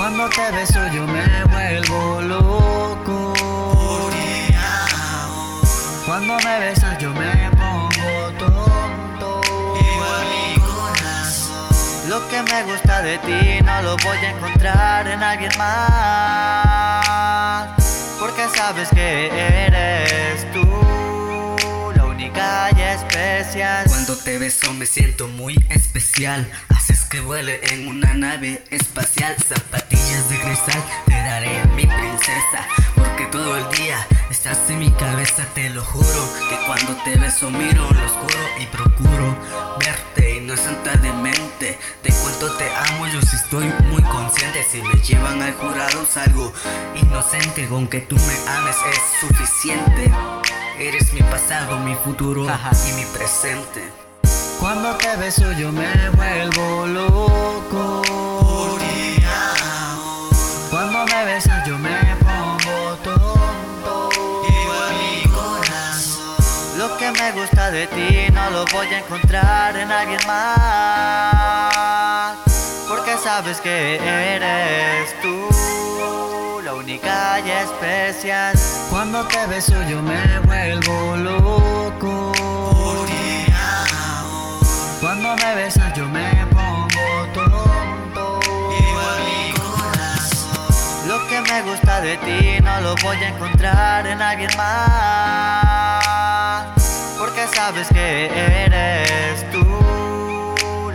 Cuando te beso yo me vuelvo loco. Cuando me besas yo me pongo tonto. Lo que me gusta de ti no lo voy a encontrar en alguien más. Porque sabes que eres tú Cuando te beso me siento muy especial. Haces que vuele en una nave espacial. Zapatillas de cristal, te daré mi princesa. Porque todo el día estás en mi cabeza, te lo juro. Que cuando te beso miro lo oscuro y procuro verte y no tanta de mente. De cuánto te amo, yo sí estoy muy consciente. Si me llevan al jurado, salgo inocente. Con que tú me ames es suficiente. Mi pasado, mi futuro y mi presente. Cuando te beso yo me vuelvo loco. Cuando me besas yo me pongo tonto. Lo que me gusta de ti no lo voy a encontrar en alguien más. Porque sabes que eres tú la única y especial. Cuando te beso yo me vuelvo me besas yo me pongo tonto. Mi corazón. Lo que me gusta de ti no lo voy a encontrar en alguien más. Porque sabes que eres tú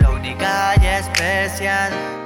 la única y especial.